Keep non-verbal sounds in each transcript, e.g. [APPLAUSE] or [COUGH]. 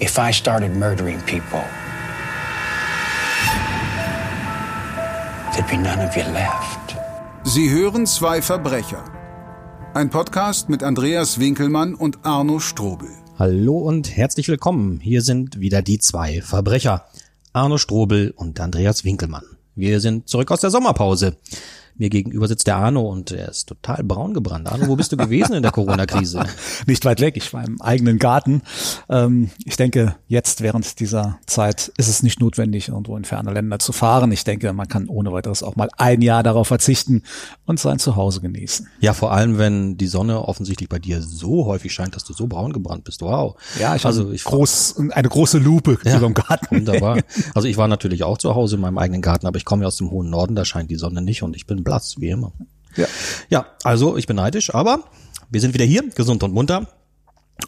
if I started murdering people, there'd be none of you left. Sie hören zwei Verbrecher. Ein Podcast mit Andreas Winkelmann und Arno Strobel. Hallo und herzlich willkommen. Hier sind wieder die zwei Verbrecher. Arno Strobel und Andreas Winkelmann. Wir sind zurück aus der Sommerpause. Mir gegenüber sitzt der Arno und er ist total braun gebrannt. Arno, wo bist du gewesen in der Corona-Krise? [LAUGHS] Nicht weit weg, ich war im eigenen Garten. Ähm, ich denke, jetzt während dieser Zeit ist es nicht notwendig, irgendwo in ferne Länder zu fahren. Ich denke, man kann ohne weiteres auch mal ein Jahr darauf verzichten und sein Zuhause genießen. Ja, vor allem, wenn die Sonne offensichtlich bei dir so häufig scheint, dass du so braun gebrannt bist. Wow. Ja, ich also ich groß, eine große Lupe ja, über dem Garten. Wunderbar. [LAUGHS] Also ich war natürlich auch zu Hause in meinem eigenen Garten, aber ich komme ja aus dem hohen Norden, da scheint die Sonne nicht und ich bin blass, wie immer. Ja. ja, also ich bin neidisch, aber wir sind wieder hier, gesund und munter.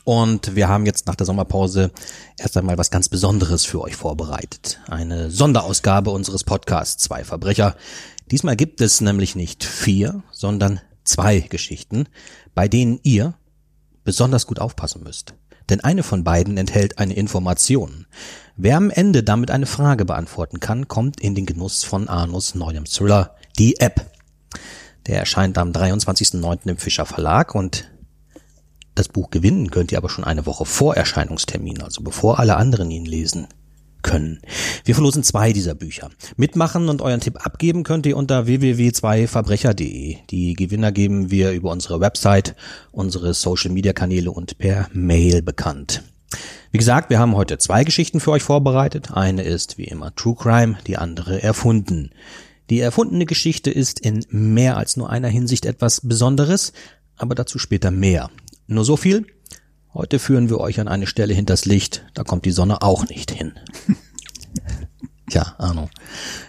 Und wir haben jetzt nach der Sommerpause erst einmal was ganz Besonderes für euch vorbereitet. Eine Sonderausgabe unseres Podcasts Zwei Verbrecher. Diesmal gibt es nämlich nicht vier, sondern zwei Geschichten, bei denen ihr besonders gut aufpassen müsst. Denn eine von beiden enthält eine Information. Wer am Ende damit eine Frage beantworten kann, kommt in den Genuss von Arnos neuem Thriller, die App. Der erscheint am 23.09. im Fischer Verlag und das Buch gewinnen könnt ihr aber schon eine Woche vor Erscheinungstermin, also bevor alle anderen ihn lesen können. Wir verlosen zwei dieser Bücher. Mitmachen und euren Tipp abgeben könnt ihr unter www.2verbrecher.de. Die Gewinner geben wir über unsere Website, unsere Social Media Kanäle und per Mail bekannt. Wie gesagt, wir haben heute zwei Geschichten für euch vorbereitet. Eine ist wie immer True Crime, die andere erfunden. Die erfundene Geschichte ist in mehr als nur einer Hinsicht etwas Besonderes, aber dazu später mehr. Nur so viel. Heute führen wir euch an eine Stelle hinters Licht, da kommt die Sonne auch nicht hin. [LAUGHS] Tja, Arno.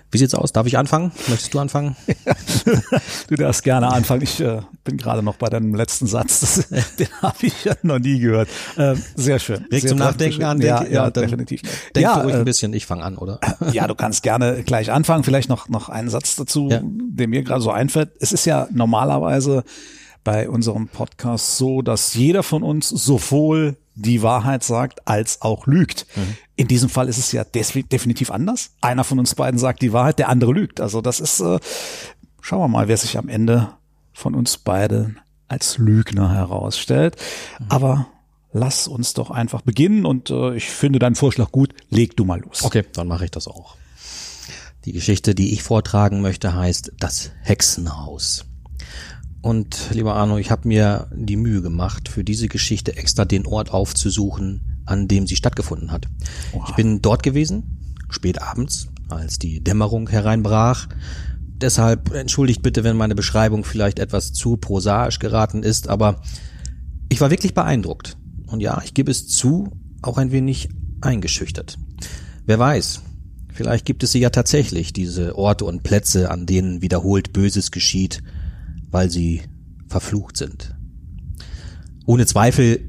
Wie sieht's aus? Darf ich anfangen? Möchtest du anfangen? [LAUGHS] du darfst gerne anfangen. Ich äh, bin gerade noch bei deinem letzten Satz. Das, [LAUGHS] den habe ich ja noch nie gehört. Äh, sehr schön. Regt zum Nachdenken an. Ja, ja, ja definitiv. Denk ja, du ruhig äh, ein bisschen. Ich fange an, oder? [LAUGHS] Ja, du kannst gerne gleich anfangen. Vielleicht noch noch einen Satz dazu, ja. der mir gerade so einfällt. Es ist ja normalerweise bei unserem Podcast so, dass jeder von uns sowohl die Wahrheit sagt, als auch lügt. Mhm. In diesem Fall ist es ja definitiv anders. Einer von uns beiden sagt die Wahrheit, der andere lügt. Also das ist, äh, schauen wir mal, wer sich am Ende von uns beiden als Lügner herausstellt. Mhm. Aber lass uns doch einfach beginnen und äh, ich finde deinen Vorschlag gut. Leg du mal los. Okay, dann mache ich das auch. Die Geschichte, die ich vortragen möchte, heißt Das Hexenhaus. Und lieber Arno, ich habe mir die Mühe gemacht, für diese Geschichte extra den Ort aufzusuchen, an dem sie stattgefunden hat. Oha. Ich bin dort gewesen, spät abends, als die Dämmerung hereinbrach. Deshalb entschuldigt bitte, wenn meine Beschreibung vielleicht etwas zu prosaisch geraten ist, aber ich war wirklich beeindruckt. Und ja, ich gebe es zu, auch ein wenig eingeschüchtert. Wer weiß, vielleicht gibt es sie ja tatsächlich, diese Orte und Plätze, an denen wiederholt Böses geschieht weil sie verflucht sind. Ohne Zweifel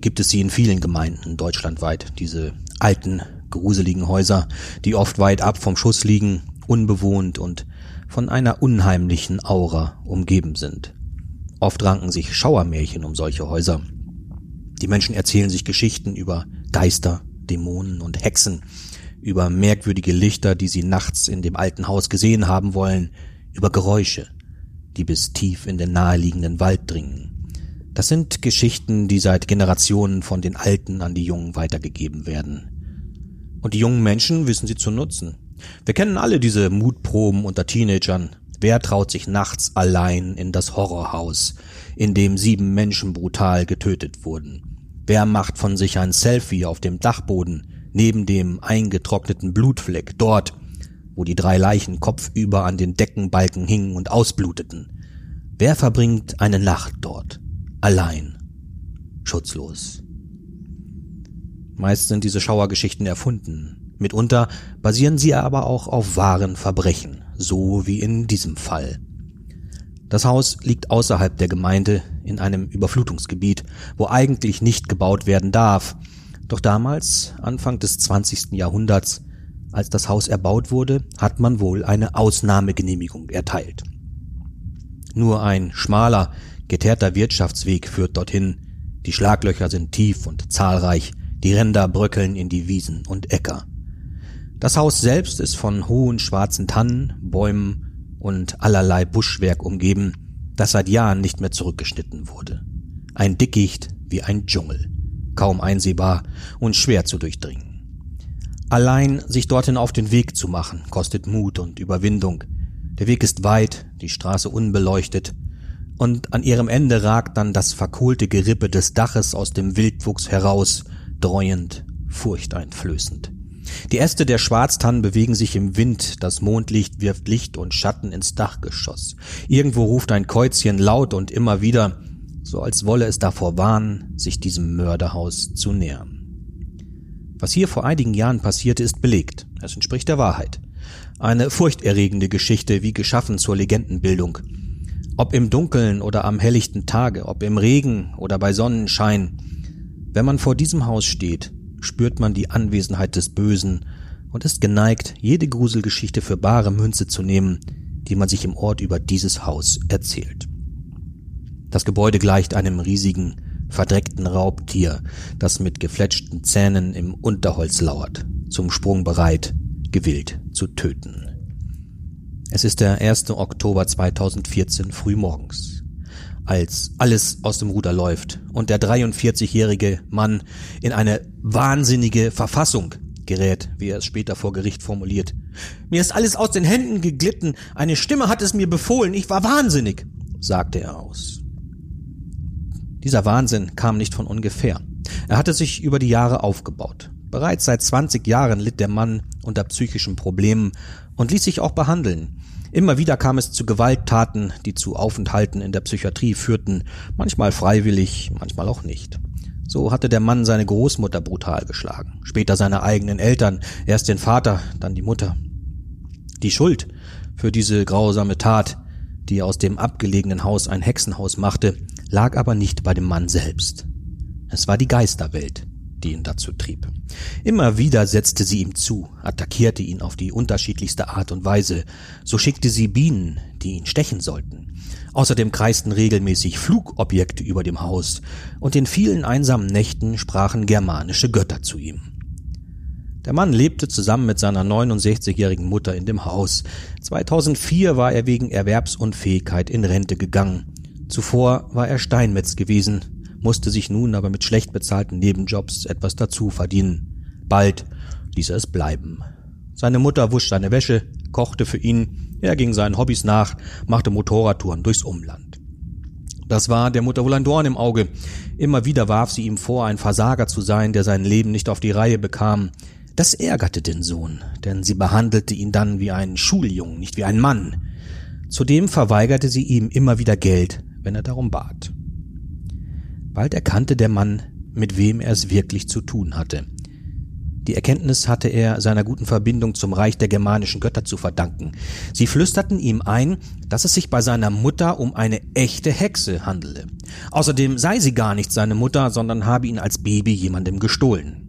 gibt es sie in vielen Gemeinden deutschlandweit, diese alten, gruseligen Häuser, die oft weit ab vom Schuss liegen, unbewohnt und von einer unheimlichen Aura umgeben sind. Oft ranken sich Schauermärchen um solche Häuser. Die Menschen erzählen sich Geschichten über Geister, Dämonen und Hexen, über merkwürdige Lichter, die sie nachts in dem alten Haus gesehen haben wollen, über Geräusche, die bis tief in den naheliegenden Wald dringen. Das sind Geschichten, die seit Generationen von den Alten an die Jungen weitergegeben werden. Und die jungen Menschen wissen sie zu nutzen. Wir kennen alle diese Mutproben unter Teenagern. Wer traut sich nachts allein in das Horrorhaus, in dem sieben Menschen brutal getötet wurden? Wer macht von sich ein Selfie auf dem Dachboden, neben dem eingetrockneten Blutfleck, dort, wo die drei Leichen kopfüber an den Deckenbalken hingen und ausbluteten. Wer verbringt eine Nacht dort? Allein. Schutzlos. Meist sind diese Schauergeschichten erfunden. Mitunter basieren sie aber auch auf wahren Verbrechen, so wie in diesem Fall. Das Haus liegt außerhalb der Gemeinde in einem Überflutungsgebiet, wo eigentlich nicht gebaut werden darf. Doch damals, Anfang des 20. Jahrhunderts, als das Haus erbaut wurde, hat man wohl eine Ausnahmegenehmigung erteilt. Nur ein schmaler, geteerter Wirtschaftsweg führt dorthin, die Schlaglöcher sind tief und zahlreich, Die Ränder bröckeln in die Wiesen und Äcker. Das Haus selbst ist von hohen schwarzen Tannen, Bäumen und allerlei Buschwerk umgeben, das seit Jahren nicht mehr zurückgeschnitten wurde. Ein Dickicht wie ein Dschungel, kaum einsehbar und schwer zu durchdringen. Allein sich dorthin auf den Weg zu machen, kostet Mut und Überwindung. Der Weg ist weit, die Straße unbeleuchtet, und an ihrem Ende ragt dann das verkohlte Gerippe des Daches aus dem Wildwuchs heraus, dreuend, furchteinflößend. Die Äste der Schwarztannen bewegen sich im Wind, das Mondlicht wirft Licht und Schatten ins Dachgeschoss. Irgendwo ruft ein Käuzchen laut und immer wieder, so als wolle es davor warnen, sich diesem Mörderhaus zu nähern. Was hier vor einigen Jahren passierte, ist belegt. Es entspricht der Wahrheit. Eine furchterregende Geschichte, wie geschaffen zur Legendenbildung. Ob im Dunkeln oder am helllichten Tage, ob im Regen oder bei Sonnenschein. Wenn man vor diesem Haus steht, spürt man die Anwesenheit des Bösen und ist geneigt, jede Gruselgeschichte für bare Münze zu nehmen, die man sich im Ort über dieses Haus erzählt. Das Gebäude gleicht einem riesigen, verdreckten Raubtier, das mit gefletschten Zähnen im Unterholz lauert, zum Sprung bereit, gewillt zu töten. Es ist der 1. Oktober 2014 frühmorgens als alles aus dem Ruder läuft und der 43-jährige Mann in eine wahnsinnige Verfassung gerät, wie er es später vor Gericht formuliert. Mir ist alles aus den Händen geglitten, eine Stimme hat es mir befohlen, ich war wahnsinnig, sagte er aus. Dieser Wahnsinn kam nicht von ungefähr. Er hatte sich über die Jahre aufgebaut. Bereits seit 20 Jahren litt der Mann unter psychischen Problemen und ließ sich auch behandeln. Immer wieder kam es zu Gewalttaten, die zu Aufenthalten in der Psychiatrie führten, manchmal freiwillig, manchmal auch nicht. So hatte der Mann seine Großmutter brutal geschlagen, später seine eigenen Eltern, erst den Vater, dann die Mutter. Die Schuld für diese grausame Tat, die aus dem abgelegenen Haus ein Hexenhaus machte, lag aber nicht bei dem Mann selbst. Es war die Geisterwelt, die ihn dazu trieb. Immer wieder setzte sie ihm zu, attackierte ihn auf die unterschiedlichste Art und Weise, so schickte sie Bienen, die ihn stechen sollten. Außerdem kreisten regelmäßig Flugobjekte über dem Haus, und in vielen einsamen Nächten sprachen germanische Götter zu ihm. Der Mann lebte zusammen mit seiner 69-jährigen Mutter in dem Haus. 2004 war er wegen Erwerbsunfähigkeit in Rente gegangen. Zuvor war er Steinmetz gewesen, musste sich nun aber mit schlecht bezahlten Nebenjobs etwas dazu verdienen. Bald ließ er es bleiben. Seine Mutter wusch seine Wäsche, kochte für ihn, er ging seinen Hobbys nach, machte Motorradtouren durchs Umland. Das war der Mutter wohl ein Dorn im Auge. Immer wieder warf sie ihm vor, ein Versager zu sein, der sein Leben nicht auf die Reihe bekam. Das ärgerte den Sohn, denn sie behandelte ihn dann wie einen Schuljungen, nicht wie einen Mann. Zudem verweigerte sie ihm immer wieder Geld, wenn er darum bat. Bald erkannte der Mann, mit wem er es wirklich zu tun hatte. Die Erkenntnis hatte er seiner guten Verbindung zum Reich der germanischen Götter zu verdanken. Sie flüsterten ihm ein, dass es sich bei seiner Mutter um eine echte Hexe handele. Außerdem sei sie gar nicht seine Mutter, sondern habe ihn als Baby jemandem gestohlen.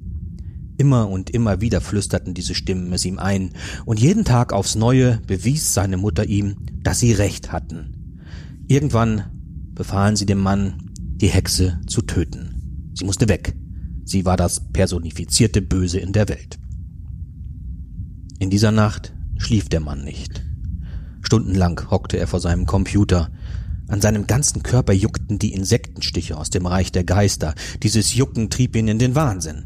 Immer und immer wieder flüsterten diese Stimmen es ihm ein, und jeden Tag aufs Neue bewies seine Mutter ihm, dass sie recht hatten. Irgendwann befahlen sie dem Mann, die Hexe zu töten. Sie musste weg. Sie war das personifizierte Böse in der Welt. In dieser Nacht schlief der Mann nicht. Stundenlang hockte er vor seinem Computer. An seinem ganzen Körper juckten die Insektenstiche aus dem Reich der Geister. Dieses Jucken trieb ihn in den Wahnsinn.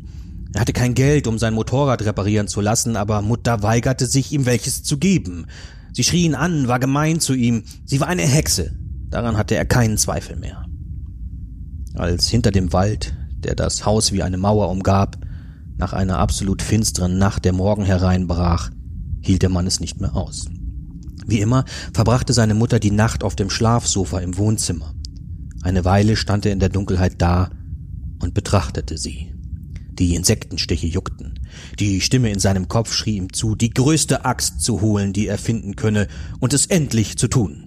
Er hatte kein Geld, um sein Motorrad reparieren zu lassen, aber Mutter weigerte sich, ihm welches zu geben. Sie schrie ihn an, war gemein zu ihm. Sie war eine Hexe. Daran hatte er keinen Zweifel mehr als hinter dem Wald, der das Haus wie eine Mauer umgab, nach einer absolut finsteren Nacht der Morgen hereinbrach, hielt der Mann es nicht mehr aus. Wie immer verbrachte seine Mutter die Nacht auf dem Schlafsofa im Wohnzimmer. Eine Weile stand er in der Dunkelheit da und betrachtete sie. Die Insektenstiche juckten. Die Stimme in seinem Kopf schrie ihm zu, die größte Axt zu holen, die er finden könne, und es endlich zu tun.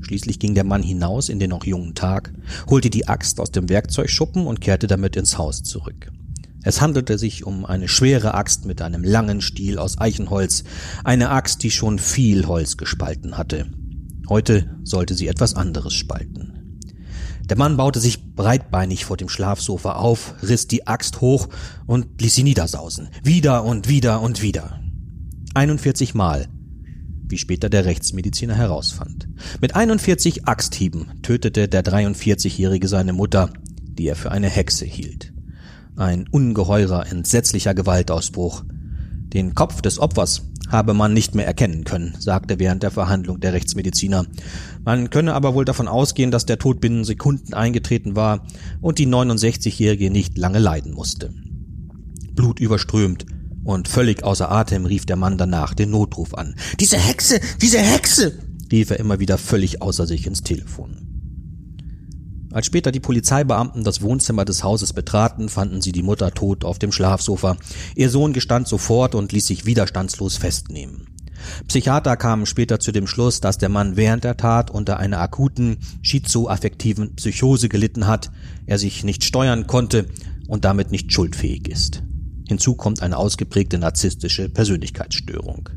Schließlich ging der Mann hinaus in den noch jungen Tag, holte die Axt aus dem Werkzeugschuppen und kehrte damit ins Haus zurück. Es handelte sich um eine schwere Axt mit einem langen Stiel aus Eichenholz, eine Axt, die schon viel Holz gespalten hatte. Heute sollte sie etwas anderes spalten. Der Mann baute sich breitbeinig vor dem Schlafsofa auf, riss die Axt hoch und ließ sie niedersausen. Wieder und wieder und wieder. 41 Mal, wie später der Rechtsmediziner herausfand. Mit 41 Axthieben tötete der 43-Jährige seine Mutter, die er für eine Hexe hielt. Ein ungeheurer, entsetzlicher Gewaltausbruch. Den Kopf des Opfers habe man nicht mehr erkennen können, sagte während der Verhandlung der Rechtsmediziner. Man könne aber wohl davon ausgehen, dass der Tod binnen Sekunden eingetreten war und die 69-Jährige nicht lange leiden musste. Blutüberströmt und völlig außer Atem rief der Mann danach den Notruf an. Diese Hexe, diese Hexe! rief er immer wieder völlig außer sich ins Telefon. Als später die Polizeibeamten das Wohnzimmer des Hauses betraten, fanden sie die Mutter tot auf dem Schlafsofa. Ihr Sohn gestand sofort und ließ sich widerstandslos festnehmen. Psychiater kamen später zu dem Schluss, dass der Mann während der Tat unter einer akuten schizoaffektiven Psychose gelitten hat, er sich nicht steuern konnte und damit nicht schuldfähig ist. Hinzu kommt eine ausgeprägte narzisstische Persönlichkeitsstörung.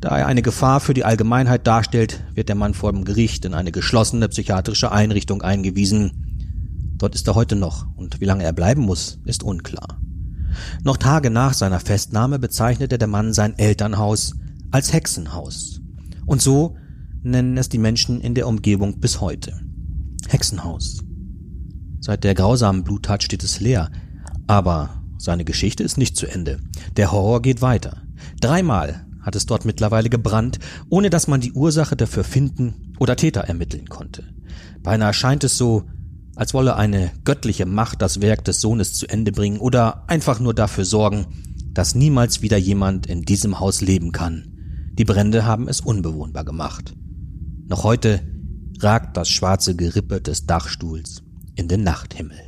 Da er eine Gefahr für die Allgemeinheit darstellt, wird der Mann vor dem Gericht in eine geschlossene psychiatrische Einrichtung eingewiesen. Dort ist er heute noch, und wie lange er bleiben muss, ist unklar. Noch Tage nach seiner Festnahme bezeichnete der Mann sein Elternhaus als Hexenhaus. Und so nennen es die Menschen in der Umgebung bis heute. Hexenhaus. Seit der grausamen Bluttat steht es leer, aber seine Geschichte ist nicht zu Ende. Der Horror geht weiter. Dreimal hat es dort mittlerweile gebrannt, ohne dass man die Ursache dafür finden oder Täter ermitteln konnte. Beinahe scheint es so, als wolle eine göttliche Macht das Werk des Sohnes zu Ende bringen oder einfach nur dafür sorgen, dass niemals wieder jemand in diesem Haus leben kann. Die Brände haben es unbewohnbar gemacht. Noch heute ragt das schwarze Gerippe des Dachstuhls in den Nachthimmel.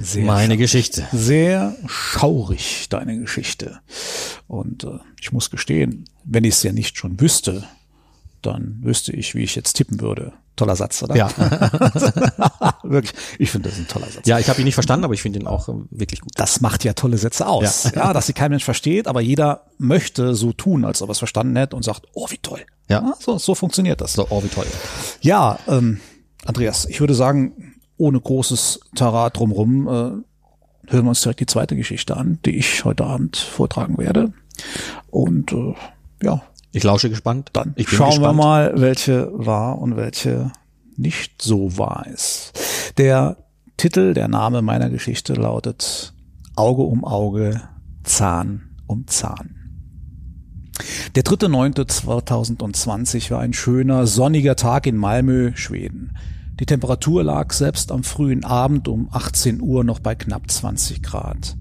Sehr Meine Geschichte. Sehr schaurig, deine Geschichte. Und äh, ich muss gestehen, wenn ich es ja nicht schon wüsste, dann wüsste ich, wie ich jetzt tippen würde. Toller Satz, oder? Ja. [LAUGHS] wirklich. Ich finde das ein toller Satz. Ja, ich habe ihn nicht verstanden, aber ich finde ihn auch äh, wirklich gut. Das macht ja tolle Sätze aus. Ja. Ja. dass sie kein Mensch versteht, aber jeder möchte so tun, als ob er es verstanden hätte und sagt, oh, wie toll. Ja. so, so funktioniert das. So, oh, wie toll. Ja, ähm, Andreas, ich würde sagen, ohne großes Tarat drumrum, äh, hören wir uns direkt die zweite Geschichte an, die ich heute Abend vortragen werde. Und äh, ja, Ich lausche gespannt. dann schauen gespannt. wir mal, welche wahr und welche nicht so wahr ist. Der Titel, der Name meiner Geschichte lautet Auge um Auge, Zahn um Zahn. Der 3.9.2020 war ein schöner, sonniger Tag in Malmö, Schweden. Die Temperatur lag selbst am frühen Abend um 18 Uhr noch bei knapp 20 Grad.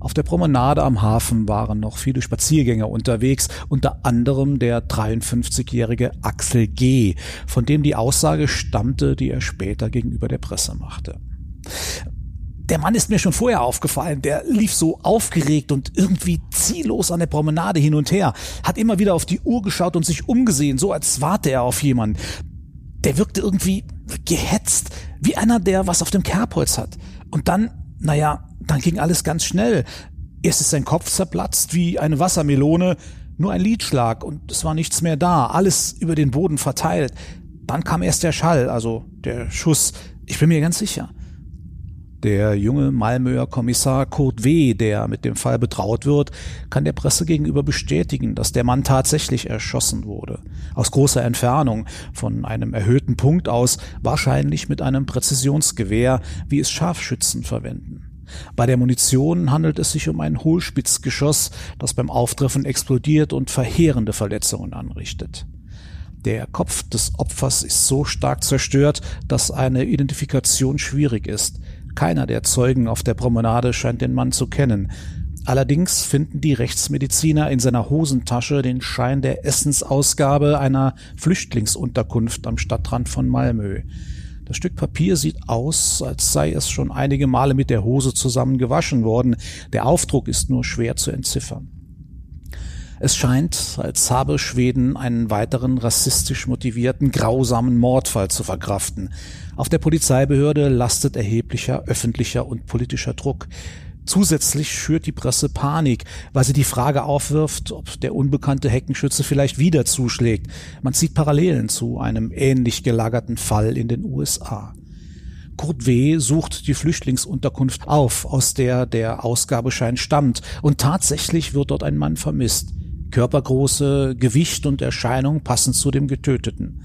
Auf der Promenade am Hafen waren noch viele Spaziergänger unterwegs, unter anderem der 53-jährige Axel G., von dem die Aussage stammte, die er später gegenüber der Presse machte. Der Mann ist mir schon vorher aufgefallen. Der lief so aufgeregt und irgendwie ziellos an der Promenade hin und her, hat immer wieder auf die Uhr geschaut und sich umgesehen, so als warte er auf jemanden. Der wirkte irgendwie gehetzt, wie einer, der was auf dem Kerbholz hat. Und dann, naja, dann ging alles ganz schnell. Erst ist sein Kopf zerplatzt wie eine Wassermelone, nur ein Liedschlag und es war nichts mehr da, alles über den Boden verteilt. Dann kam erst der Schall, also der Schuss, ich bin mir ganz sicher. Der junge Malmöer Kommissar Kurt W., der mit dem Fall betraut wird, kann der Presse gegenüber bestätigen, dass der Mann tatsächlich erschossen wurde. Aus großer Entfernung, von einem erhöhten Punkt aus, wahrscheinlich mit einem Präzisionsgewehr, wie es Scharfschützen verwenden. Bei der Munition handelt es sich um ein Hohlspitzgeschoss, das beim Auftreffen explodiert und verheerende Verletzungen anrichtet. Der Kopf des Opfers ist so stark zerstört, dass eine Identifikation schwierig ist. Keiner der Zeugen auf der Promenade scheint den Mann zu kennen. Allerdings finden die Rechtsmediziner in seiner Hosentasche den Schein der Essensausgabe einer Flüchtlingsunterkunft am Stadtrand von Malmö. Das Stück Papier sieht aus, als sei es schon einige Male mit der Hose zusammen gewaschen worden. Der Aufdruck ist nur schwer zu entziffern. Es scheint, als habe Schweden einen weiteren rassistisch motivierten, grausamen Mordfall zu verkraften. Auf der Polizeibehörde lastet erheblicher öffentlicher und politischer Druck. Zusätzlich schürt die Presse Panik, weil sie die Frage aufwirft, ob der unbekannte Heckenschütze vielleicht wieder zuschlägt. Man zieht Parallelen zu einem ähnlich gelagerten Fall in den USA. Kurt W. sucht die Flüchtlingsunterkunft auf, aus der der Ausgabeschein stammt, und tatsächlich wird dort ein Mann vermisst. Körpergröße, Gewicht und Erscheinung passen zu dem Getöteten.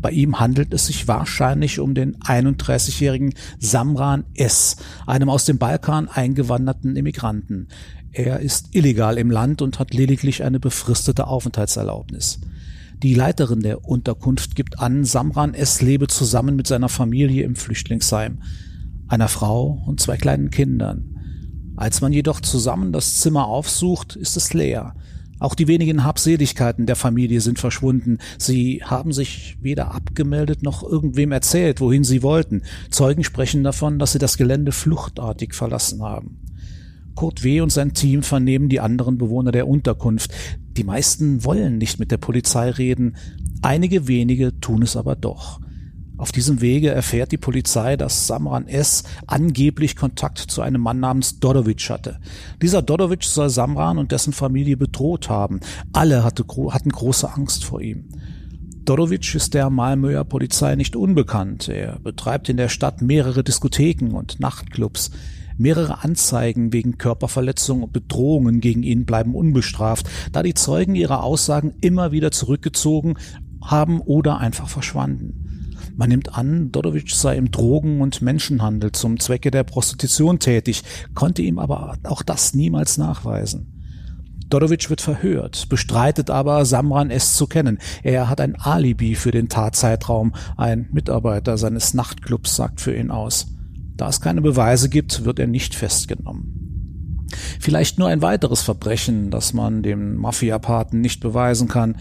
Bei ihm handelt es sich wahrscheinlich um den 31-jährigen Samran S., einem aus dem Balkan eingewanderten Immigranten. Er ist illegal im Land und hat lediglich eine befristete Aufenthaltserlaubnis. Die Leiterin der Unterkunft gibt an, Samran S. lebe zusammen mit seiner Familie im Flüchtlingsheim, einer Frau und zwei kleinen Kindern. Als man jedoch zusammen das Zimmer aufsucht, ist es leer. Auch die wenigen Habseligkeiten der Familie sind verschwunden. Sie haben sich weder abgemeldet noch irgendwem erzählt, wohin sie wollten. Zeugen sprechen davon, dass sie das Gelände fluchtartig verlassen haben. Kurt W. und sein Team vernehmen die anderen Bewohner der Unterkunft. Die meisten wollen nicht mit der Polizei reden, einige wenige tun es aber doch. Auf diesem Wege erfährt die Polizei, dass Samran S. angeblich Kontakt zu einem Mann namens Dodovic hatte. Dieser Dodovic soll Samran und dessen Familie bedroht haben. Alle hatte, hatten große Angst vor ihm. Dodovic ist der Malmöer Polizei nicht unbekannt. Er betreibt in der Stadt mehrere Diskotheken und Nachtclubs. Mehrere Anzeigen wegen Körperverletzung und Bedrohungen gegen ihn bleiben unbestraft, da die Zeugen ihre Aussagen immer wieder zurückgezogen haben oder einfach verschwanden. Man nimmt an, Dodovic sei im Drogen- und Menschenhandel zum Zwecke der Prostitution tätig, konnte ihm aber auch das niemals nachweisen. Dodovic wird verhört, bestreitet aber, Samran es zu kennen. Er hat ein Alibi für den Tatzeitraum. Ein Mitarbeiter seines Nachtclubs sagt für ihn aus. Da es keine Beweise gibt, wird er nicht festgenommen. Vielleicht nur ein weiteres Verbrechen, das man dem Mafiapaten nicht beweisen kann.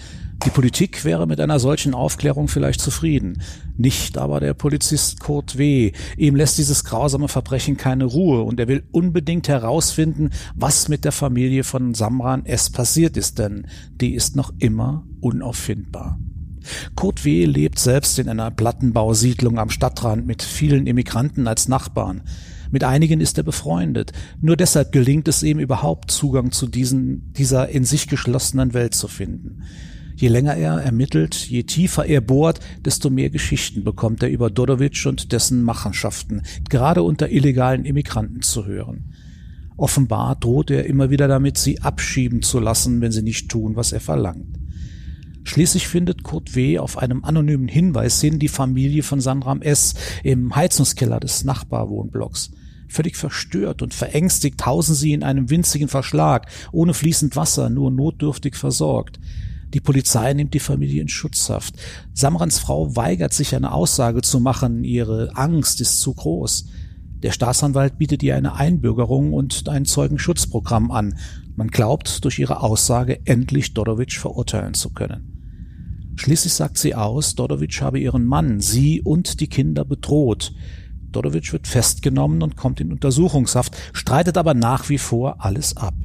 Die Politik wäre mit einer solchen Aufklärung vielleicht zufrieden, nicht aber der Polizist Kurt W. Ihm lässt dieses grausame Verbrechen keine Ruhe und er will unbedingt herausfinden, was mit der Familie von Samran S. passiert ist, denn die ist noch immer unauffindbar. Kurt W. lebt selbst in einer Plattenbausiedlung am Stadtrand mit vielen Immigranten als Nachbarn. Mit einigen ist er befreundet. Nur deshalb gelingt es ihm überhaupt Zugang zu diesen, dieser in sich geschlossenen Welt zu finden. Je länger er ermittelt, je tiefer er bohrt, desto mehr Geschichten bekommt er über Dodovic und dessen Machenschaften, gerade unter illegalen Immigranten zu hören. Offenbar droht er immer wieder damit, sie abschieben zu lassen, wenn sie nicht tun, was er verlangt. Schließlich findet Kurt W. auf einem anonymen Hinweis hin die Familie von Sandram S. im Heizungskeller des Nachbarwohnblocks. Völlig verstört und verängstigt hausen sie in einem winzigen Verschlag, ohne fließend Wasser, nur notdürftig versorgt. Die Polizei nimmt die Familie in Schutzhaft. Samrans Frau weigert sich, eine Aussage zu machen. Ihre Angst ist zu groß. Der Staatsanwalt bietet ihr eine Einbürgerung und ein Zeugenschutzprogramm an. Man glaubt, durch ihre Aussage endlich Dodovic verurteilen zu können. Schließlich sagt sie aus, Dodovic habe ihren Mann, sie und die Kinder bedroht. Dodovic wird festgenommen und kommt in Untersuchungshaft, streitet aber nach wie vor alles ab.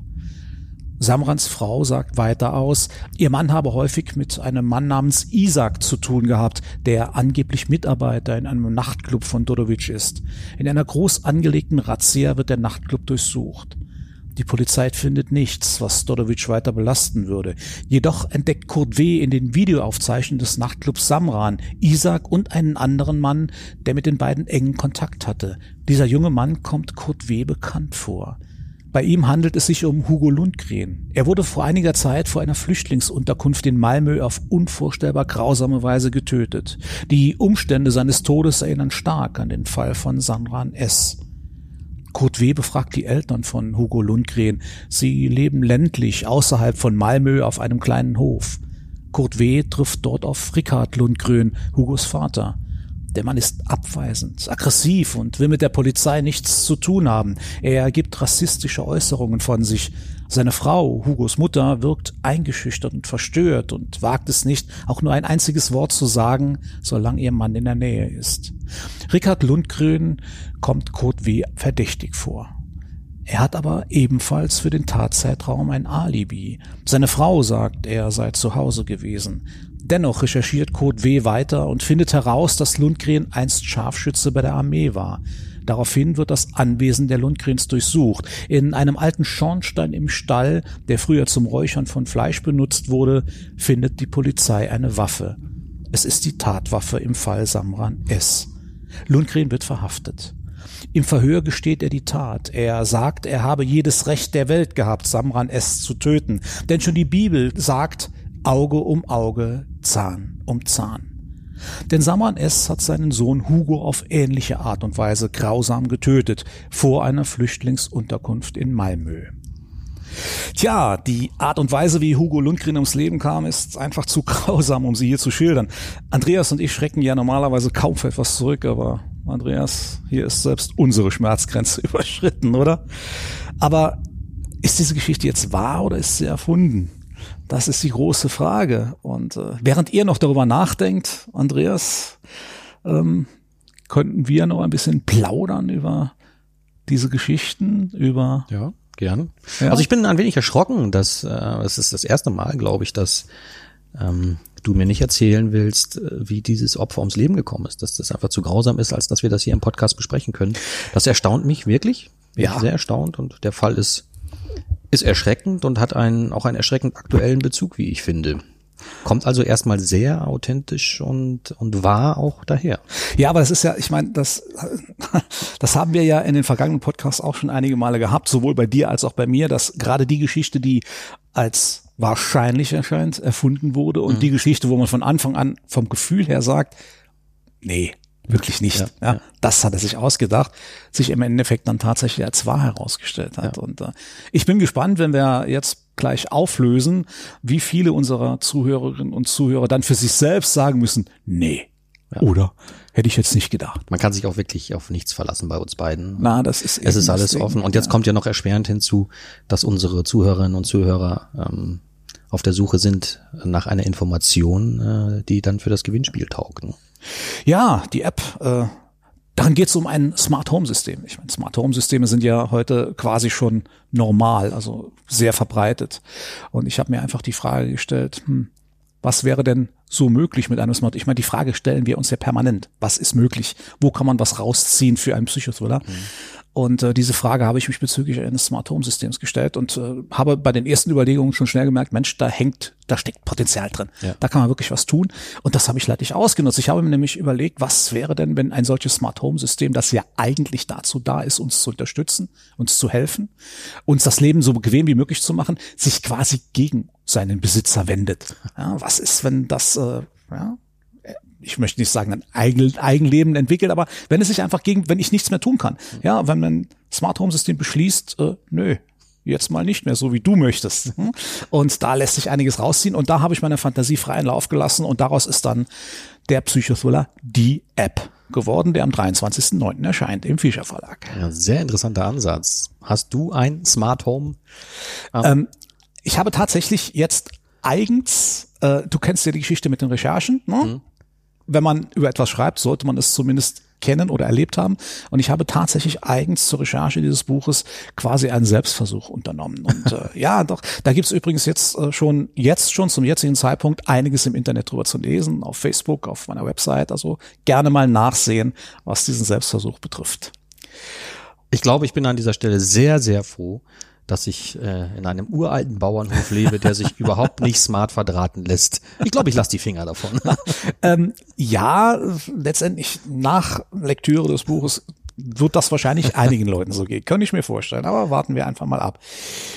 Samrans Frau sagt weiter aus, ihr Mann habe häufig mit einem Mann namens Isaac zu tun gehabt, der angeblich Mitarbeiter in einem Nachtclub von Dodovic ist. In einer groß angelegten Razzia wird der Nachtclub durchsucht. Die Polizei findet nichts, was Dodovic weiter belasten würde. Jedoch entdeckt Kurt W. in den Videoaufzeichnungen des Nachtclubs Samran Isaac und einen anderen Mann, der mit den beiden engen Kontakt hatte. Dieser junge Mann kommt Kurt W. bekannt vor. Bei ihm handelt es sich um Hugo Lundgren. Er wurde vor einiger Zeit vor einer Flüchtlingsunterkunft in Malmö auf unvorstellbar grausame Weise getötet. Die Umstände seines Todes erinnern stark an den Fall von Sandran S. Kurt W. befragt die Eltern von Hugo Lundgren. Sie leben ländlich außerhalb von Malmö auf einem kleinen Hof. Kurt W. trifft dort auf Rickard Lundgren, Hugos Vater. Der Mann ist abweisend, aggressiv und will mit der Polizei nichts zu tun haben. Er gibt rassistische Äußerungen von sich. Seine Frau, Hugos Mutter, wirkt eingeschüchtert und verstört und wagt es nicht, auch nur ein einziges Wort zu sagen, solange ihr Mann in der Nähe ist. Richard Lundgren kommt Kurt W. verdächtig vor. Er hat aber ebenfalls für den Tatzeitraum ein Alibi. Seine Frau sagt, er sei zu Hause gewesen. Dennoch recherchiert Kurt W. weiter und findet heraus, dass Lundgren einst Scharfschütze bei der Armee war. Daraufhin wird das Anwesen der Lundgrens durchsucht. In einem alten Schornstein im Stall, der früher zum Räuchern von Fleisch benutzt wurde, findet die Polizei eine Waffe. Es ist die Tatwaffe im Fall Samran S. Lundgren wird verhaftet. Im Verhör gesteht er die Tat. Er sagt, er habe jedes Recht der Welt gehabt, Samran S. zu töten. Denn schon die Bibel sagt, Auge um Auge, Zahn um Zahn. Denn Samran S. hat seinen Sohn Hugo auf ähnliche Art und Weise grausam getötet, vor einer Flüchtlingsunterkunft in Malmö. Tja, die Art und Weise, wie Hugo Lundgren ums Leben kam, ist einfach zu [LAUGHS] grausam, um sie hier zu schildern. Andreas und ich schrecken ja normalerweise kaum für etwas zurück, aber Andreas, hier ist selbst unsere Schmerzgrenze [LAUGHS] überschritten, oder? Aber ist diese Geschichte jetzt wahr oder ist sie erfunden? Das ist die große Frage. Und äh, während ihr noch darüber nachdenkt, Andreas, ähm, könnten wir noch ein bisschen plaudern über diese Geschichten, über ja. Gern. Ja. Also ich bin ein wenig erschrocken, dass äh, es ist das erste Mal, glaube ich, dass ähm, du mir nicht erzählen willst, äh, wie dieses Opfer ums Leben gekommen ist, dass das einfach zu grausam ist, als dass wir das hier im Podcast besprechen können. Das erstaunt mich wirklich, ja. sehr erstaunt und der Fall ist ist erschreckend und hat einen auch einen erschreckend aktuellen Bezug, wie ich finde. Kommt also erstmal sehr authentisch und, und wahr auch daher. Ja, aber das ist ja, ich meine, das, [LAUGHS] das haben wir ja in den vergangenen Podcasts auch schon einige Male gehabt, sowohl bei dir als auch bei mir, dass gerade die Geschichte, die als wahrscheinlich erscheint, erfunden wurde und mhm. die Geschichte, wo man von Anfang an vom Gefühl her sagt, nee, wirklich nicht. Ja, ja, ja, Das hat er sich ausgedacht, sich im Endeffekt dann tatsächlich als wahr herausgestellt hat. Ja. Und äh, ich bin gespannt, wenn wir jetzt gleich auflösen, wie viele unserer Zuhörerinnen und Zuhörer dann für sich selbst sagen müssen, nee. Oder hätte ich jetzt nicht gedacht. Man kann sich auch wirklich auf nichts verlassen bei uns beiden. Na, das ist es ist alles offen. Und jetzt kommt ja noch erschwerend hinzu, dass unsere Zuhörerinnen und Zuhörer ähm, auf der Suche sind nach einer Information, äh, die dann für das Gewinnspiel taugt. Ja, die App. Äh dann geht es um ein Smart Home System. Ich meine, Smart Home Systeme sind ja heute quasi schon normal, also sehr verbreitet. Und ich habe mir einfach die Frage gestellt, hm, was wäre denn so möglich mit einem Smart? Ich meine, die Frage stellen wir uns ja permanent. Was ist möglich? Wo kann man was rausziehen für einen Psychothriller? Mhm. Und äh, diese Frage habe ich mich bezüglich eines Smart Home Systems gestellt und äh, habe bei den ersten Überlegungen schon schnell gemerkt, Mensch, da hängt, da steckt Potenzial drin. Ja. Da kann man wirklich was tun. Und das habe ich leidlich ausgenutzt. Ich habe mir nämlich überlegt, was wäre denn, wenn ein solches Smart Home System, das ja eigentlich dazu da ist, uns zu unterstützen, uns zu helfen, uns das Leben so bequem wie möglich zu machen, sich quasi gegen seinen Besitzer wendet. Ja, was ist, wenn das äh, ja, ich möchte nicht sagen, ein Eigen, Eigenleben entwickelt, aber wenn es sich einfach gegen, wenn ich nichts mehr tun kann, ja, wenn mein Smart Home System beschließt, äh, nö, jetzt mal nicht mehr so, wie du möchtest. Hm? Und da lässt sich einiges rausziehen und da habe ich meine Fantasie freien Lauf gelassen und daraus ist dann der Psychothriller Die App geworden, der am 23.09. erscheint im Fischer Verlag. Ja, sehr interessanter Ansatz. Hast du ein Smart Home? Ähm, ähm ich habe tatsächlich jetzt eigens, äh, du kennst ja die Geschichte mit den Recherchen, ne? Mhm wenn man über etwas schreibt, sollte man es zumindest kennen oder erlebt haben. Und ich habe tatsächlich eigens zur Recherche dieses Buches quasi einen Selbstversuch unternommen. Und [LAUGHS] äh, ja, doch, da gibt's übrigens jetzt äh, schon, jetzt schon zum jetzigen Zeitpunkt einiges im Internet drüber zu lesen, auf Facebook, auf meiner Website. Also gerne mal nachsehen, was diesen Selbstversuch betrifft. Ich glaube, ich bin an dieser Stelle sehr, sehr froh, dass ich äh, in einem uralten Bauernhof lebe, der sich [LAUGHS] überhaupt nicht smart verdrahten lässt. Ich glaube, ich lasse die Finger davon. [LAUGHS] ähm, ja, letztendlich nach Lektüre des Buches wird das wahrscheinlich einigen Leuten so gehen. Könnte ich mir vorstellen. Aber warten wir einfach mal ab.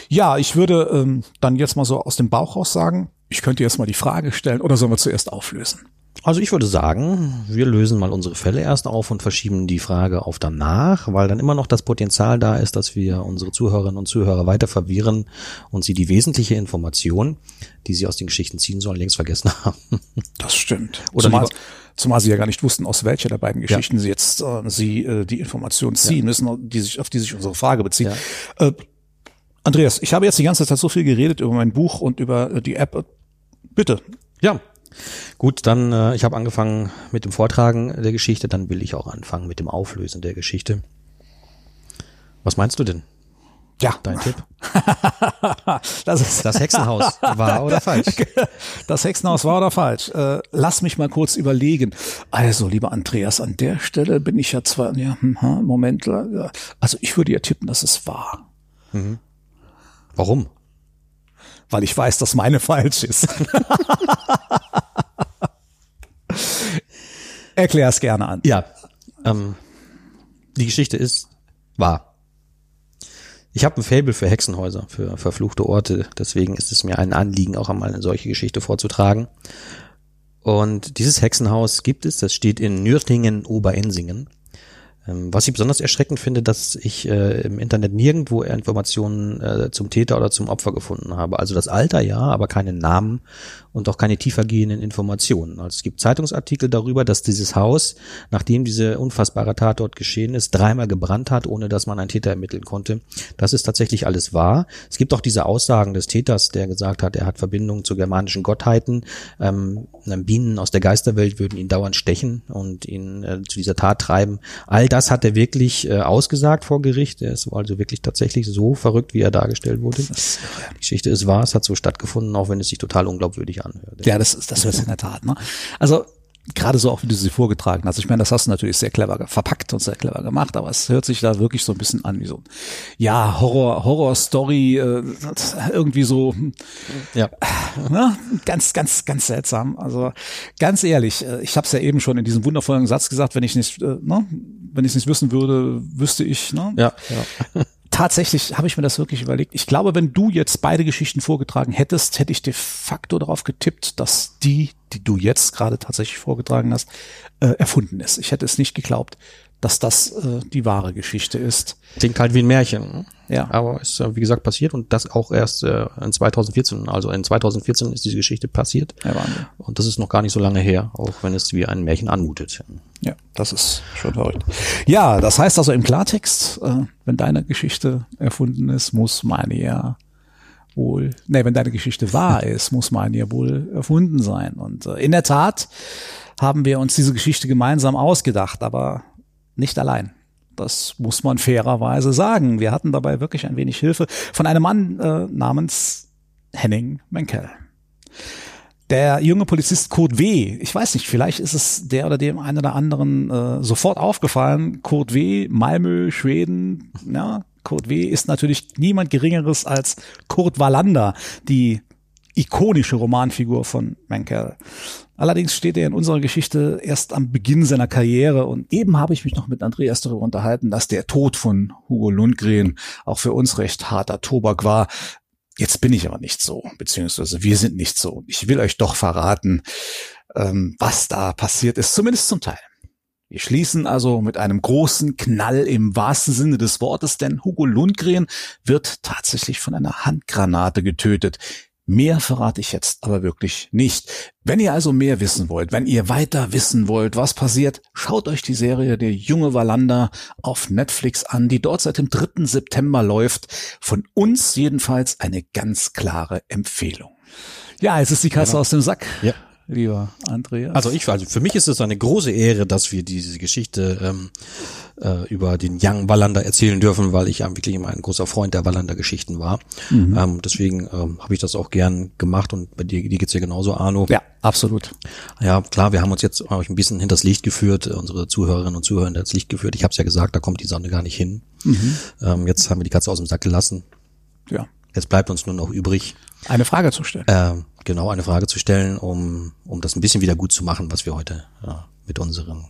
Ja, ich würde ähm, dann jetzt mal so aus dem Bauch raus sagen, ich könnte jetzt mal die Frage stellen oder sollen wir zuerst auflösen? Also ich würde sagen, wir lösen mal unsere Fälle erst auf und verschieben die Frage auf danach, weil dann immer noch das Potenzial da ist, dass wir unsere Zuhörerinnen und Zuhörer weiter verwirren und sie die wesentliche Information, die sie aus den Geschichten ziehen sollen, längst vergessen [LAUGHS] haben. Das stimmt. Oder zumal, zumal sie ja gar nicht wussten, aus welcher der beiden Geschichten ja. sie jetzt äh, sie äh, die Information ziehen ja. müssen, die sich auf die sich unsere Frage bezieht. Ja. Äh, Andreas, ich habe jetzt die ganze Zeit so viel geredet über mein Buch und über äh, die App. Bitte. Ja, Gut, dann, äh, ich habe angefangen mit dem Vortragen der Geschichte, dann will ich auch anfangen mit dem Auflösen der Geschichte. Was meinst du denn? Ja. Dein Tipp? [LAUGHS] das ist das Hexenhaus wahr oder [LAUGHS] falsch? Das Hexenhaus wahr oder falsch? Äh, lass mich mal kurz überlegen. Also, lieber Andreas, an der Stelle bin ich ja zwar, ja, hm, Moment, also ich würde ja tippen, dass es wahr. Mhm. Warum? Weil ich weiß, dass meine falsch ist. Erklär es gerne an. Ja, ähm, die Geschichte ist wahr. Ich habe ein Fable für Hexenhäuser, für verfluchte Orte. Deswegen ist es mir ein Anliegen, auch einmal eine solche Geschichte vorzutragen. Und dieses Hexenhaus gibt es, das steht in Nürtingen, Oberensingen. Ähm, was ich besonders erschreckend finde, dass ich äh, im Internet nirgendwo Informationen äh, zum Täter oder zum Opfer gefunden habe. Also das Alter ja, aber keine Namen und auch keine tiefergehenden Informationen. Also es gibt Zeitungsartikel darüber, dass dieses Haus, nachdem diese unfassbare Tat dort geschehen ist, dreimal gebrannt hat, ohne dass man einen Täter ermitteln konnte. Das ist tatsächlich alles wahr. Es gibt auch diese Aussagen des Täters, der gesagt hat, er hat Verbindungen zu germanischen Gottheiten. Ähm, Bienen aus der Geisterwelt würden ihn dauernd stechen und ihn äh, zu dieser Tat treiben. All das hat er wirklich äh, ausgesagt vor Gericht. Er ist also wirklich tatsächlich so verrückt, wie er dargestellt wurde. Die Geschichte ist wahr, es hat so stattgefunden, auch wenn es sich total unglaubwürdig anhört. Ja, das, das ist in der Tat. Ne? Also gerade so auch, wie du sie vorgetragen hast. Ich meine, das hast du natürlich sehr clever verpackt und sehr clever gemacht, aber es hört sich da wirklich so ein bisschen an wie so, ja, Horror, Horror-Story, äh, irgendwie so, ja, ne? ganz, ganz, ganz seltsam. Also ganz ehrlich, äh, ich habe es ja eben schon in diesem wundervollen Satz gesagt, wenn ich nicht, äh, ne, wenn ich es nicht wissen würde, wüsste ich, ne? Ja, ja tatsächlich habe ich mir das wirklich überlegt. Ich glaube, wenn du jetzt beide Geschichten vorgetragen hättest, hätte ich de facto darauf getippt, dass die, die du jetzt gerade tatsächlich vorgetragen hast, äh, erfunden ist. Ich hätte es nicht geglaubt, dass das äh, die wahre Geschichte ist. Klingt halt wie ein Märchen. Ne? Ja. Aber ist, wie gesagt, passiert und das auch erst äh, in 2014. Also in 2014 ist diese Geschichte passiert. Ja, Wahnsinn. Und das ist noch gar nicht so lange her, auch wenn es wie ein Märchen anmutet. Ja, das ist schon verrückt. Ja, das heißt also im Klartext, äh, wenn deine Geschichte erfunden ist, muss meine ja wohl, ne, wenn deine Geschichte wahr [LAUGHS] ist, muss meine ja wohl erfunden sein. Und äh, in der Tat haben wir uns diese Geschichte gemeinsam ausgedacht, aber nicht allein. Das muss man fairerweise sagen. Wir hatten dabei wirklich ein wenig Hilfe von einem Mann äh, namens Henning Menkel. Der junge Polizist Kurt W., ich weiß nicht, vielleicht ist es der oder dem einen oder anderen äh, sofort aufgefallen. Kurt W., Malmö, Schweden, ja, Kurt W. ist natürlich niemand Geringeres als Kurt Wallander, die ikonische Romanfigur von Menkel. Allerdings steht er in unserer Geschichte erst am Beginn seiner Karriere und eben habe ich mich noch mit Andreas darüber unterhalten, dass der Tod von Hugo Lundgren auch für uns recht harter Tobak war. Jetzt bin ich aber nicht so, beziehungsweise wir sind nicht so. Ich will euch doch verraten, ähm, was da passiert ist, zumindest zum Teil. Wir schließen also mit einem großen Knall im wahrsten Sinne des Wortes, denn Hugo Lundgren wird tatsächlich von einer Handgranate getötet. Mehr verrate ich jetzt aber wirklich nicht. Wenn ihr also mehr wissen wollt, wenn ihr weiter wissen wollt, was passiert, schaut euch die Serie Der junge Wallander auf Netflix an, die dort seit dem 3. September läuft. Von uns jedenfalls eine ganz klare Empfehlung. Ja, jetzt ist die Katze genau. aus dem Sack. Ja lieber Andreas? Also ich, also für mich ist es eine große Ehre, dass wir diese Geschichte ähm, äh, über den Young Wallander erzählen dürfen, weil ich ja wirklich immer ein großer Freund der Wallander-Geschichten war. Mhm. Ähm, deswegen ähm, habe ich das auch gern gemacht und bei dir, dir geht's ja genauso, Arno. Ja, absolut. Ja, klar, wir haben uns jetzt euch ein bisschen hinters Licht geführt, unsere Zuhörerinnen und Zuhörer hinters Licht geführt. Ich habe es ja gesagt, da kommt die Sonne gar nicht hin. Mhm. Ähm, jetzt haben wir die Katze aus dem Sack gelassen. Ja. Jetzt bleibt uns nur noch übrig. Eine Frage zu stellen. Äh, genau, eine Frage zu stellen, um, um das ein bisschen wieder gut zu machen, was wir heute ja, mit unseren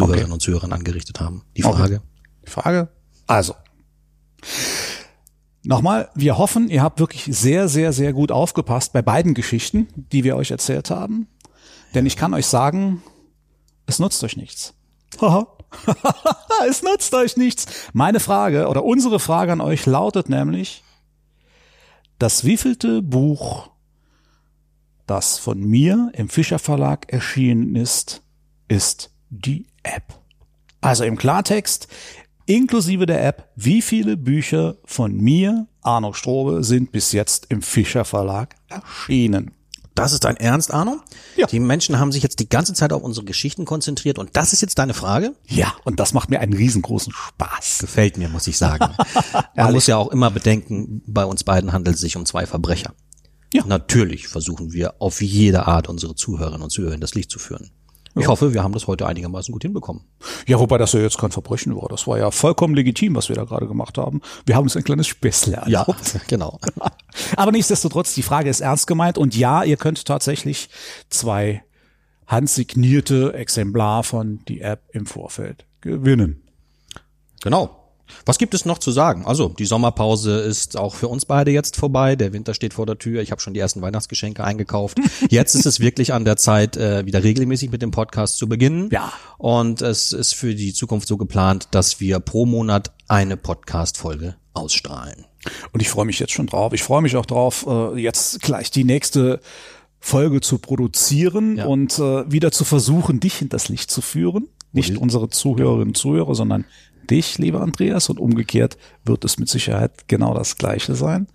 Zuhörerinnen okay. und Zuhörern angerichtet haben. Die Frage. Okay. Die Frage. Also. Nochmal, wir hoffen, ihr habt wirklich sehr, sehr, sehr gut aufgepasst bei beiden Geschichten, die wir euch erzählt haben. Denn ich kann euch sagen, es nutzt euch nichts. [LAUGHS] es nutzt euch nichts. Meine Frage oder unsere Frage an euch lautet nämlich, das wievielte Buch, das von mir im Fischer Verlag erschienen ist, ist die App. Also im Klartext, inklusive der App, wie viele Bücher von mir, Arno Strobe, sind bis jetzt im Fischer Verlag erschienen? Das ist dein Ernst, Arno? Ja. Die Menschen haben sich jetzt die ganze Zeit auf unsere Geschichten konzentriert und das ist jetzt deine Frage? Ja, und das macht mir einen riesengroßen Spaß. Gefällt mir, muss ich sagen. [LAUGHS] Man muss ja auch immer bedenken, bei uns beiden handelt es sich um zwei Verbrecher. Ja. Natürlich versuchen wir auf jede Art unsere Zuhörerinnen und Zuhörer in das Licht zu führen. Ich hoffe, wir haben das heute einigermaßen gut hinbekommen. Ja, wobei das ja jetzt kein Verbrechen war. Das war ja vollkommen legitim, was wir da gerade gemacht haben. Wir haben uns ein kleines Späßle erlaubt. [LAUGHS] genau. [LAUGHS] Aber nichtsdestotrotz, die Frage ist ernst gemeint. Und ja, ihr könnt tatsächlich zwei handsignierte Exemplar von die App im Vorfeld gewinnen. Genau. Was gibt es noch zu sagen? Also, die Sommerpause ist auch für uns beide jetzt vorbei. Der Winter steht vor der Tür. Ich habe schon die ersten Weihnachtsgeschenke eingekauft. [LAUGHS] Jetzt ist es wirklich an der Zeit, äh, wieder regelmäßig mit dem Podcast zu beginnen. Ja. Und es ist für die Zukunft so geplant, dass wir pro Monat eine Podcast-Folge ausstrahlen. Und ich freue mich jetzt schon drauf. Ich freue mich auch drauf, äh, jetzt gleich die nächste Folge zu produzieren Ja. und äh, wieder zu versuchen, dich hinters Licht zu führen. Nicht unsere Zuhörerinnen und Zuhörer, sondern dich, lieber Andreas. Und umgekehrt wird es mit Sicherheit genau das Gleiche sein.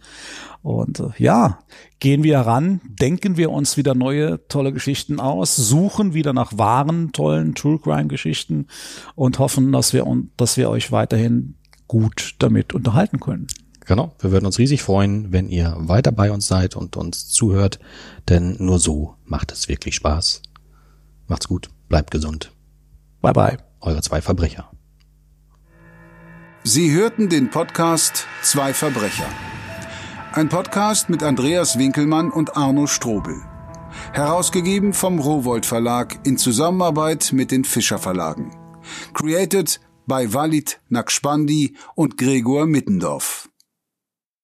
Und äh, ja, gehen wir heran, denken wir uns wieder neue tolle Geschichten aus, suchen wieder nach wahren, tollen True Crime Geschichten und hoffen, dass wir, dass wir euch weiterhin gut damit unterhalten können. Genau. Wir würden uns riesig freuen, wenn ihr weiter bei uns seid und uns zuhört, denn nur so macht es wirklich Spaß. Macht's gut, bleibt gesund. Bye bye. Eure zwei Verbrecher. Sie hörten den Podcast Zwei Verbrecher. Ein Podcast mit Andreas Winkelmann und Arno Strobel. Herausgegeben vom Rowold Verlag in Zusammenarbeit mit den Fischer Verlagen. Created by Walid Nakspandi und Gregor Mittendorf.